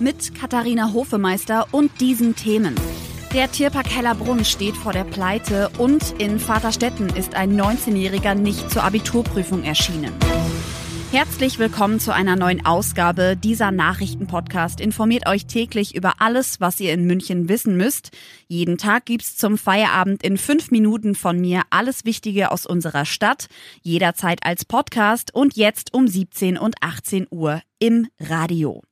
Mit Katharina Hofemeister und diesen Themen. Der Tierpark Hellerbrunn steht vor der Pleite und in Vaterstetten ist ein 19-Jähriger nicht zur Abiturprüfung erschienen. Herzlich willkommen zu einer neuen Ausgabe. Dieser Nachrichtenpodcast informiert euch täglich über alles, was ihr in München wissen müsst. Jeden Tag gibt's zum Feierabend in fünf Minuten von mir alles Wichtige aus unserer Stadt, jederzeit als Podcast und jetzt um 17 und 18 Uhr im Radio.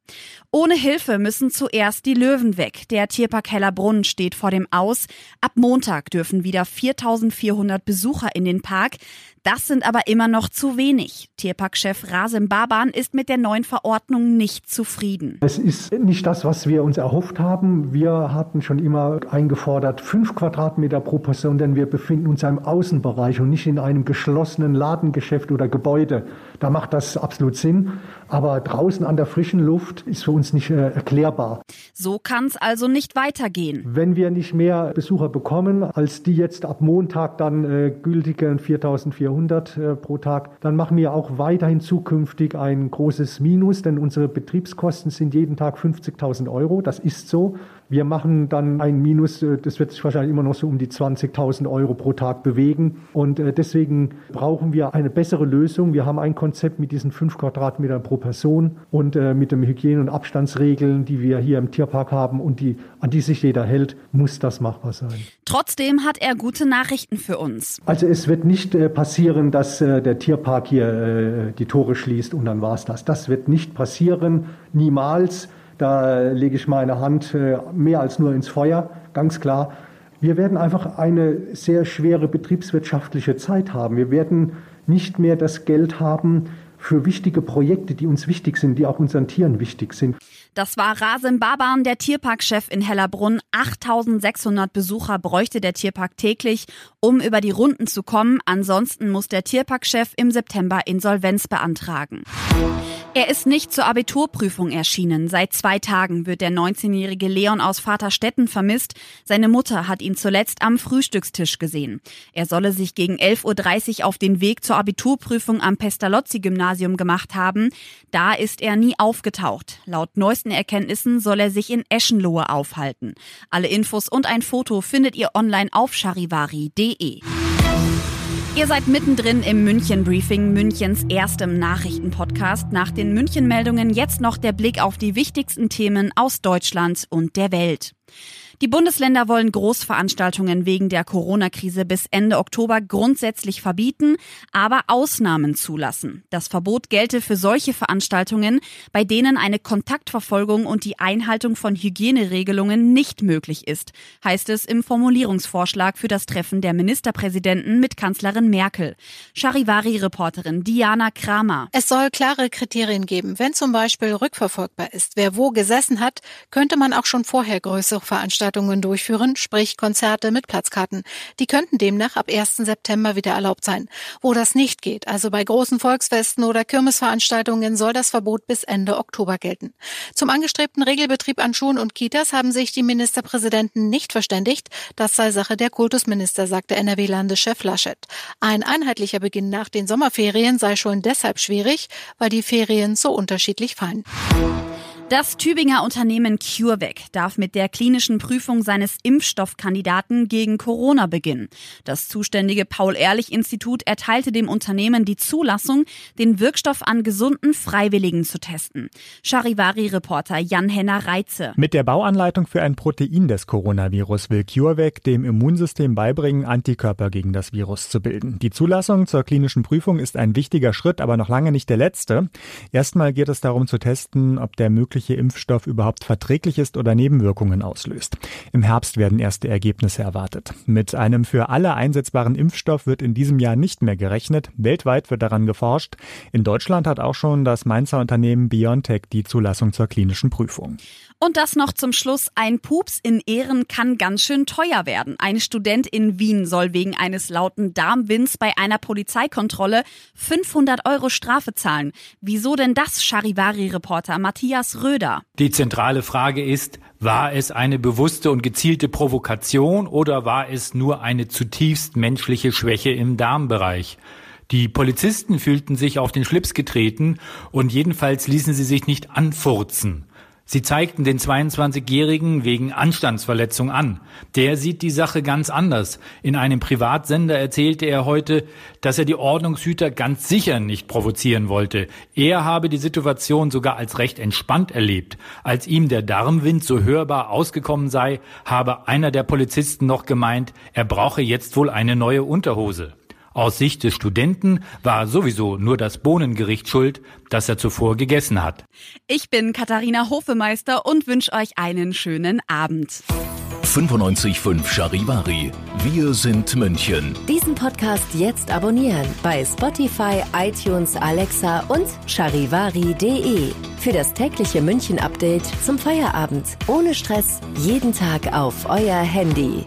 Ohne Hilfe müssen zuerst die Löwen weg. Der Tierpark Hellerbrunn steht vor dem Aus. Ab Montag dürfen wieder 4400 Besucher in den Park. Das sind aber immer noch zu wenig. Tierparkchef Rasim Baban ist mit der neuen Verordnung nicht zufrieden. Es ist nicht das, was wir uns erhofft haben. Wir hatten schon immer eingefordert, fünf Quadratmeter pro Person, denn wir befinden uns im Außenbereich und nicht in einem geschlossenen Ladengeschäft oder Gebäude. Da macht das absolut Sinn. Aber draußen an der frischen Luft ist für uns nicht äh, erklärbar. So kann es also nicht weitergehen. Wenn wir nicht mehr Besucher bekommen, als die jetzt ab Montag dann äh, gültigen 4400 äh, pro Tag, dann machen wir auch weiterhin zukünftig ein großes Minus, denn unsere Betriebskosten sind jeden Tag 50.000 Euro. Das ist so. Wir machen dann ein Minus, äh, das wird sich wahrscheinlich immer noch so um die 20.000 Euro pro Tag bewegen. Und äh, deswegen brauchen wir eine bessere Lösung. Wir haben ein Konzept mit diesen fünf Quadratmetern pro Person und äh, mit den Hygiene- und Abstandsregeln, die wir hier im Tierpark haben und die, an die sich jeder hält, muss das machbar sein. Trotzdem hat er gute Nachrichten für uns. Also es wird nicht passieren, dass der Tierpark hier die Tore schließt und dann war es das. Das wird nicht passieren, niemals. Da lege ich meine Hand äh, mehr als nur ins Feuer, ganz klar. Wir werden einfach eine sehr schwere betriebswirtschaftliche Zeit haben. Wir werden nicht mehr das Geld haben für wichtige Projekte, die uns wichtig sind, die auch unseren Tieren wichtig sind. Das war Rasim Baban, der Tierparkchef in Hellerbrunn. 8600 Besucher bräuchte der Tierpark täglich, um über die Runden zu kommen. Ansonsten muss der Tierparkchef im September Insolvenz beantragen. Er ist nicht zur Abiturprüfung erschienen. Seit zwei Tagen wird der 19-jährige Leon aus Vaterstetten vermisst. Seine Mutter hat ihn zuletzt am Frühstückstisch gesehen. Er solle sich gegen 11.30 Uhr auf den Weg zur Abiturprüfung am Pestalozzi-Gymnasium gemacht haben. Da ist er nie aufgetaucht. Laut neuesten neuesten Erkenntnissen soll er sich in Eschenlohe aufhalten. Alle Infos und ein Foto findet ihr online auf charivari.de. Ihr seid mittendrin im München Briefing, Münchens erstem Nachrichtenpodcast. Nach den München Meldungen jetzt noch der Blick auf die wichtigsten Themen aus Deutschland und der Welt. Die Bundesländer wollen Großveranstaltungen wegen der Corona-Krise bis Ende Oktober grundsätzlich verbieten, aber Ausnahmen zulassen. Das Verbot gelte für solche Veranstaltungen, bei denen eine Kontaktverfolgung und die Einhaltung von Hygieneregelungen nicht möglich ist, heißt es im Formulierungsvorschlag für das Treffen der Ministerpräsidenten mit Kanzlerin Merkel. Charivari-Reporterin Diana Kramer. Es soll klare Kriterien geben. Wenn zum Beispiel rückverfolgbar ist, wer wo gesessen hat, könnte man auch schon vorher größere Veranstaltungen Veranstaltungen durchführen, sprich Konzerte mit Platzkarten. Die könnten demnach ab 1. September wieder erlaubt sein. Wo das nicht geht, also bei großen Volksfesten oder Kirmesveranstaltungen, soll das Verbot bis Ende Oktober gelten. Zum angestrebten Regelbetrieb an Schulen und Kitas haben sich die Ministerpräsidenten nicht verständigt. Das sei Sache der Kultusminister, sagte NRW-Landeschef Laschet. Ein einheitlicher Beginn nach den Sommerferien sei schon deshalb schwierig, weil die Ferien so unterschiedlich fallen. Das Tübinger Unternehmen CureVac darf mit der klinischen Prüfung seines Impfstoffkandidaten gegen Corona beginnen. Das zuständige Paul-Ehrlich-Institut erteilte dem Unternehmen die Zulassung, den Wirkstoff an gesunden Freiwilligen zu testen. Charivari-Reporter Jan-Henner Reitze. Mit der Bauanleitung für ein Protein des Coronavirus will CureVac dem Immunsystem beibringen, Antikörper gegen das Virus zu bilden. Die Zulassung zur klinischen Prüfung ist ein wichtiger Schritt, aber noch lange nicht der letzte. Erstmal geht es darum zu testen, ob der mögliche mögliche Impfstoff überhaupt verträglich ist oder Nebenwirkungen auslöst. Im Herbst werden erste Ergebnisse erwartet. Mit einem für alle einsetzbaren Impfstoff wird in diesem Jahr nicht mehr gerechnet. Weltweit wird daran geforscht. In Deutschland hat auch schon das Mainzer Unternehmen BioNTech die Zulassung zur klinischen Prüfung. Und das noch zum Schluss. Ein Pups in Ehren kann ganz schön teuer werden. Ein Student in Wien soll wegen eines lauten Darmwinds bei einer Polizeikontrolle 500 Euro Strafe zahlen. Wieso denn das, Charivari-Reporter Matthias Röder? Die zentrale Frage ist, war es eine bewusste und gezielte Provokation oder war es nur eine zutiefst menschliche Schwäche im Darmbereich? Die Polizisten fühlten sich auf den Schlips getreten und jedenfalls ließen sie sich nicht anfurzen. Sie zeigten den 22-Jährigen wegen Anstandsverletzung an. Der sieht die Sache ganz anders. In einem Privatsender erzählte er heute, dass er die Ordnungshüter ganz sicher nicht provozieren wollte. Er habe die Situation sogar als recht entspannt erlebt. Als ihm der Darmwind so hörbar ausgekommen sei, habe einer der Polizisten noch gemeint, er brauche jetzt wohl eine neue Unterhose. Aus Sicht des Studenten war sowieso nur das Bohnengericht schuld, das er zuvor gegessen hat. Ich bin Katharina Hofemeister und wünsche euch einen schönen Abend. 95.5 Charivari. Wir sind München. Diesen Podcast jetzt abonnieren bei Spotify, iTunes, Alexa und charivari.de. Für das tägliche München-Update zum Feierabend. Ohne Stress. Jeden Tag auf euer Handy.